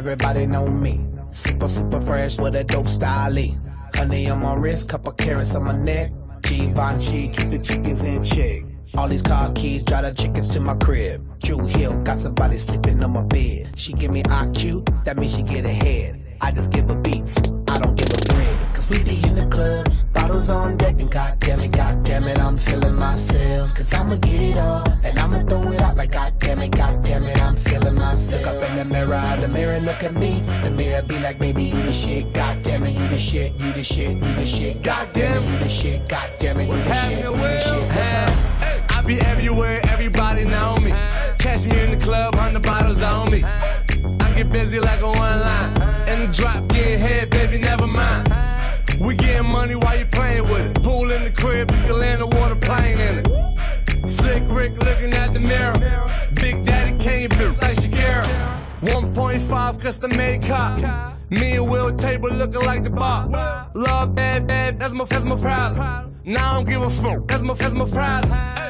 everybody know me. Super, super fresh with a dope style. Honey on my wrist, couple carats on my neck. Givenchy, keep the chickens in check. All these car keys, drive the chickens to my crib. Drew Hill, got somebody sleeping on my bed. She give me IQ, that means she get ahead. I just give her beats, we be in the club, bottles on deck, and goddamn it, goddamn it, I'm feeling myself. Cause I'ma get it all, and I'ma throw it out like goddamn it, goddamn it, I'm feeling myself. Look up in the mirror, the mirror look at me. The mirror be like, baby, you the shit, goddamn it, you the shit, you the shit, you the shit, goddamn it, you the shit, goddamn it, you the shit, you the shit. I be everywhere, everybody know me. Catch me in the club, hundred bottles on me. I get busy like a one line. Custom made cop. Me and Will table looking like the bar. Love bad, bad, that's my, that's my problem. Now I don't give a fuck, that's my, that's my problem.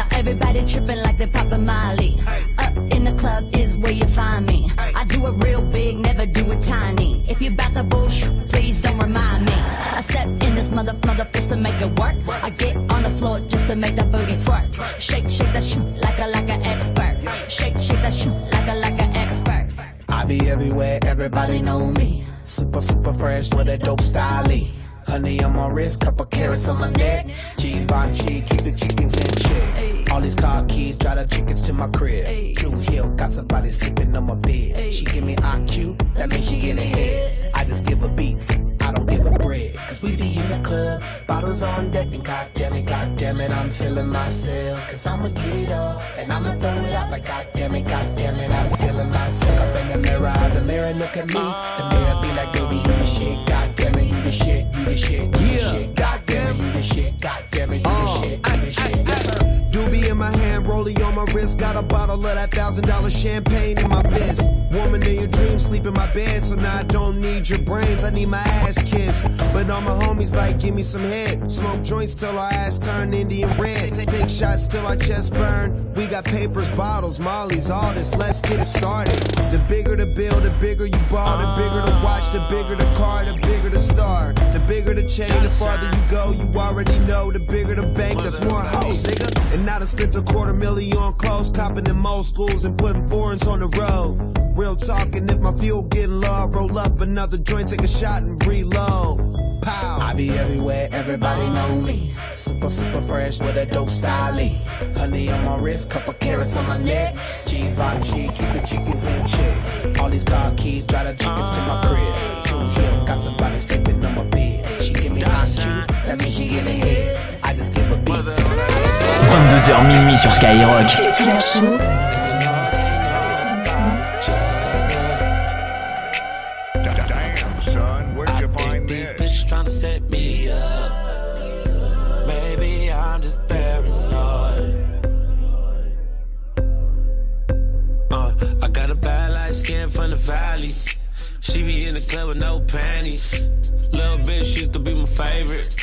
Now everybody tripping like they poppin' Molly. Up uh, in the club is where you find me. I do it real big, never do it tiny. If you bout the bullshit, please don't remind me. I step in this mother mother fist to make it work. I get on the floor just to make that booty twerk. Shake, shake that shit like a like an expert. Shake, shake that shit like a like an expert. I be everywhere, everybody know me. Super, super fresh with a dope style. Honey on my wrist, couple carats on my neck. Givenchy, keep the chickens in check. All these car keys, drive the chickens to my crib. Drew Hill, got somebody sleeping on my bed. She give me IQ, that means she get ahead. I just give her beats, I don't give her bread. Cause we be in the club, bottles on deck, and goddamn it, goddamn it, I'm feeling myself. Cause I'ma get it all, and I'ma throw it out like goddamn it, goddamn it, I'm feeling myself. Up in the mirror, the mirror look at me. The mirror be like, baby, you the shit, goddamn you the shit, you the shit, you the shit, goddamn it, you the uh. shit, goddamn it, you the shit, you the shit. Yes, sir. Doobie in my hand, rollie on my wrist. Got a bottle of that thousand dollar champagne in my fist. Woman in your dreams, sleep in my bed. So now I don't need your brains, I need my ass kissed. But all my homies like, give me some head. Smoke joints till our ass turn Indian red. Take shots till our chest burn. We got papers, bottles, mollies, all this. Let's get it started. The bigger the bill, the bigger you ball. The bigger the watch, the bigger the car, the bigger the star. The bigger the chain, the farther you go. You already know. The bigger the bank, that's more hoes, nigga. And now I spent a quarter million on clothes, copping in most schools and putting foreigns on the road. Real talking, if my fuel getting low, I roll up another joint, take a shot and reload. Pow. I be everywhere, everybody know me. Super, super fresh with a dope style. Honey on my wrist, couple carats on my neck. Givenchy, keep the chickens in check. All these car keys, drive the chickens to my crib. Drew Hill, got somebody sleeping on my bed. She give me IQ, that means she give get ahead. I just give a beats. 22h minuit sur Skyrock. Uh, I got a bad light skin from the valley. She be in the club with no panties. Little bitch used to be my favorite.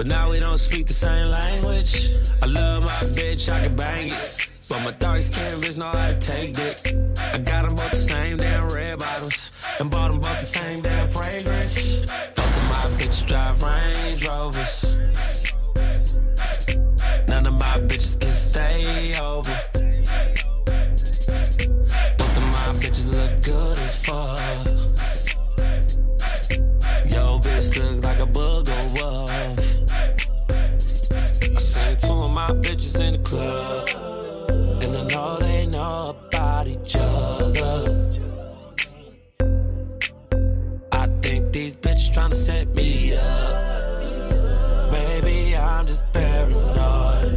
But now we don't speak the same language. I love my bitch, I can bang it. But my dark bitch know how to take it. I got them both the same damn red bottles. And bought them both the same damn fragrance. Both of my bitches drive Range Rovers. None of my bitches can stay over. Both of my bitches look good as fuck. My bitches in the club. And I know they know about each other. I think these bitches tryna set me up. Maybe I'm just paranoid.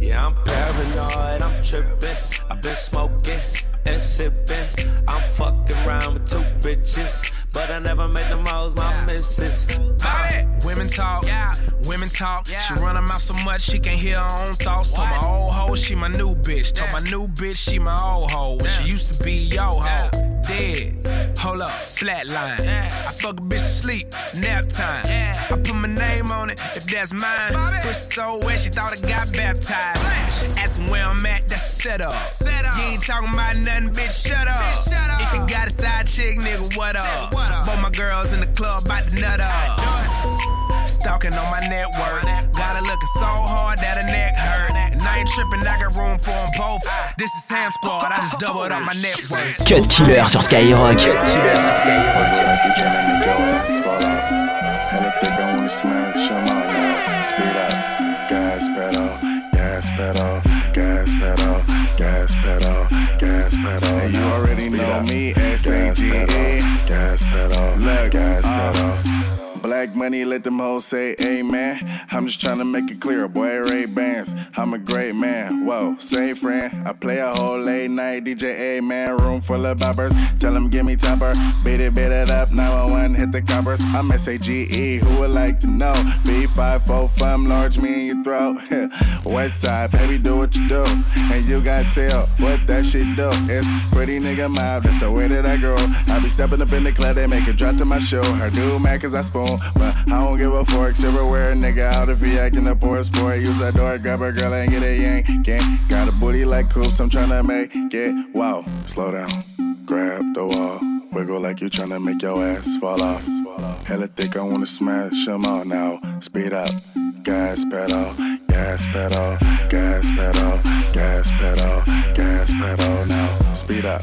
Yeah, I'm paranoid, I'm tripping. I've been smoking and sipping. I'm fucking around with two bitches. But I never make them hoes my missus. Uh, women talk, yeah. women talk. Yeah. She run her mouth so much she can't hear her own thoughts. Told my old hoe she my new bitch. Told my new bitch she my old hoe. When she used to be yo hoe. Dead. Hold up, flatline. I fuck a bitch asleep, nap time. I put my name on it if that's mine. Push so wet she thought I got baptized. Asking where I'm at, that's a setup. You ain't talking about nothing, bitch, shut up. If you got a side chick, nigga, what up? Both my girls in the club about to nut up. Stalking on my network. Got her looking so hard that her neck hurt. And I ain't tripping, I got room for them both. This is Ham Squad, I just doubled up my network. Cut Killer sur Skyrock. Like you tryna make your ass fall off. Hella thick, I wanna smash them all now. Speed up, gas pedal, gas pedal, gas pedal, gas pedal, gas pedal. And you already know up. me, Gas S-A-G-E. pedal, Gas pedal, Look, gas uh, pedal. Black money, let them hoes say amen. I'm just trying to make it clear, boy, Ray Bans. I'm a great man. Whoa, say friend. I play a whole late night DJ, amen. Room full of boppers. Tell them give me topper. Beat it, beat it up. 911, hit the coppers. I'm S-A-G-E, who would like to know? B545, large me in your throat. West side, baby, do what you do. And you got tell what that shit do. It's pretty nigga mob, that's the way that I grow. I be stepping up in the club, they make it drop to my show. Her do mad cause I spoon, but I don't give a fork. Silverware, nigga, out if he acting a poor sport. Use that door, grab a girl and get a yank. Gang, got a booty like coops, I'm tryna make it. Wow, slow down, grab the wall. Wiggle like you tryna make your ass fall off. Hella thick, I wanna smash them all now. Speed up, gas pedal, gas pedal, gas pedal, gas pedal, gas pedal now. Speed up,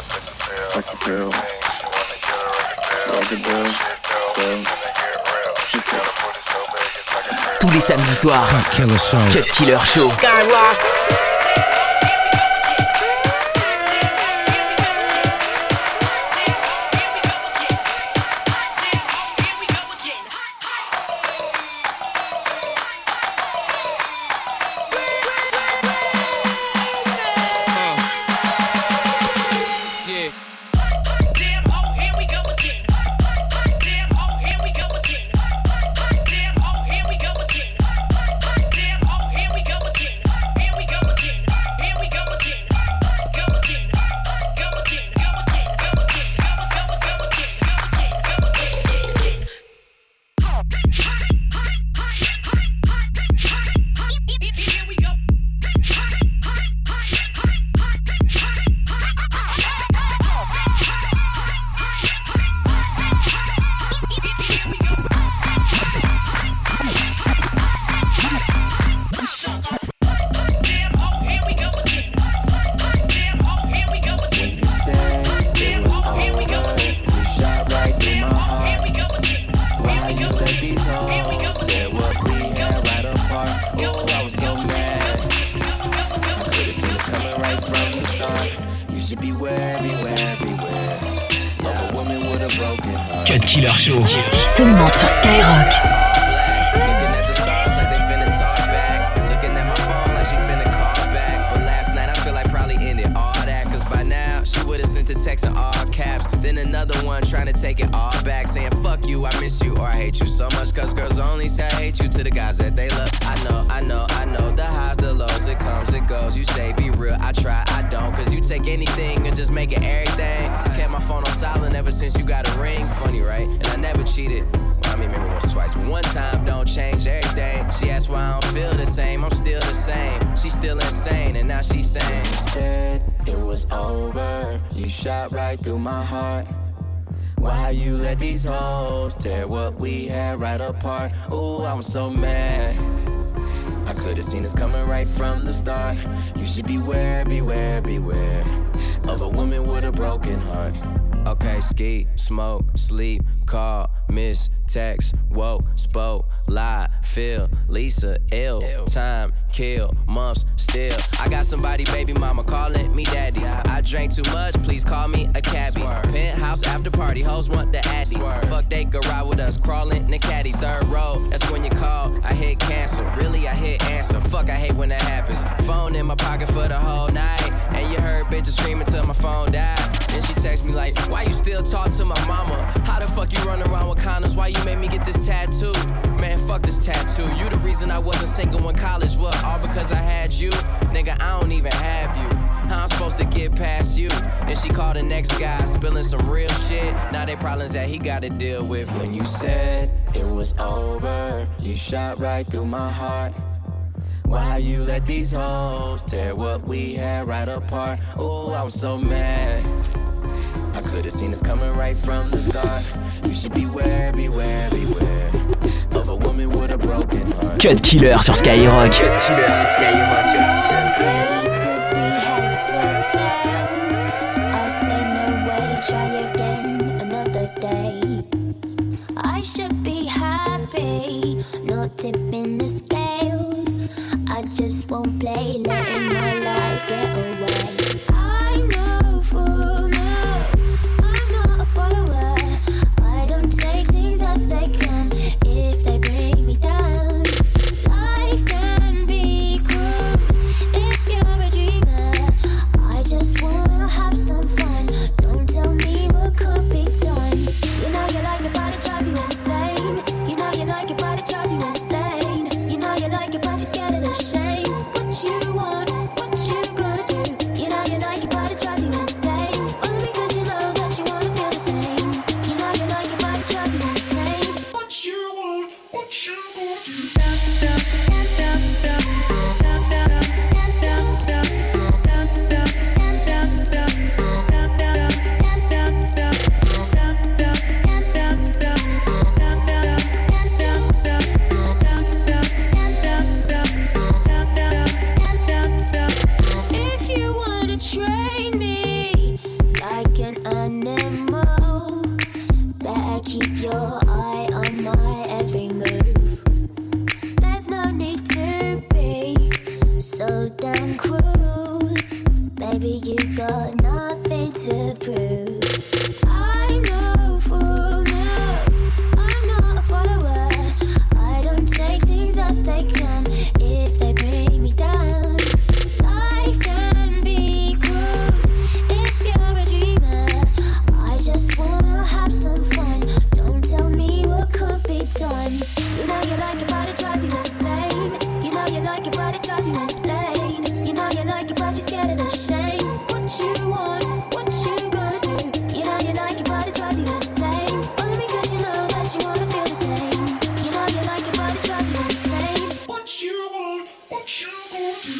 got sex appeal, sex appeal. She wanna get a record deal, record deal. Shit dope, it's finna get real. She got a booty so big it's like a grill. Tous les samedis soirs. Cut Killer Show. Cut Killer Show. Yeah. Start. You should beware, beware, beware. Of a woman with a broken heart. Cut Killer Show. C'est seulement sur Skyrock. Looking at the stars like they finna talk back. Looking at my phone like she finna call back. But last night I feel like probably ended all that. Cause by now she would've sent a text in all caps. Then Then another one trying to take it all back, saying fuck you, I miss you, or I hate you so much. Cause girls only say I hate you to the guys that they love. I know, I know, I know the highs, the lows, it comes, it goes. You say be real, I try, I don't. Cause you take anything and just make it everything. Kept my phone on silent ever since you got a ring. Funny, right? And I never cheated. I mean, maybe once, twice, but one time don't change everything. She asked why I don't feel the same. I'm still the same. She's still insane, and now she's saying, Said it was over. You shot right through my heart. Why you let these hoes tear what we had right apart? Ooh, I'm so mad. I could've seen this coming right from the start. You should beware, beware, beware of a woman with a broken heart. Okay, ski, smoke, sleep, call, miss, text, woke, spoke, lie, feel, Lisa, ill, time, kill, months, still. I got somebody, baby mama, calling me daddy. I drank too much, please call me a cabbie. Penthouse after party, hoes want the addy. Fuck, they could ride with us, crawling in the caddy. Third row, that's when you call. I hit cancel, really, I hit answer. Fuck, I hate when that happens. Phone in my pocket for the whole night. And you heard bitches screaming till my phone died. Then she text me like, why you still talk to my mama? How the fuck you run around with condoms? Why you made me get this tattoo? Man, fuck this tattoo. You the reason I wasn't single in college. What, all because I had you? Nigga, I don't even have you. How I'm supposed to get past you? Then she called the next guy, spilling some real shit. Now they problems that he gotta deal with. When you said it was over, you shot right through my heart. Why you let these hoes tear what we had right apart? Ooh, I was so mad. I could've seen this coming right from the start. You should beware, beware, beware of a woman with a broken heart. Cut Killer sur Skyrock. I should be happy, not tipping the scales. I just won't play, letting my life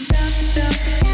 Yeah.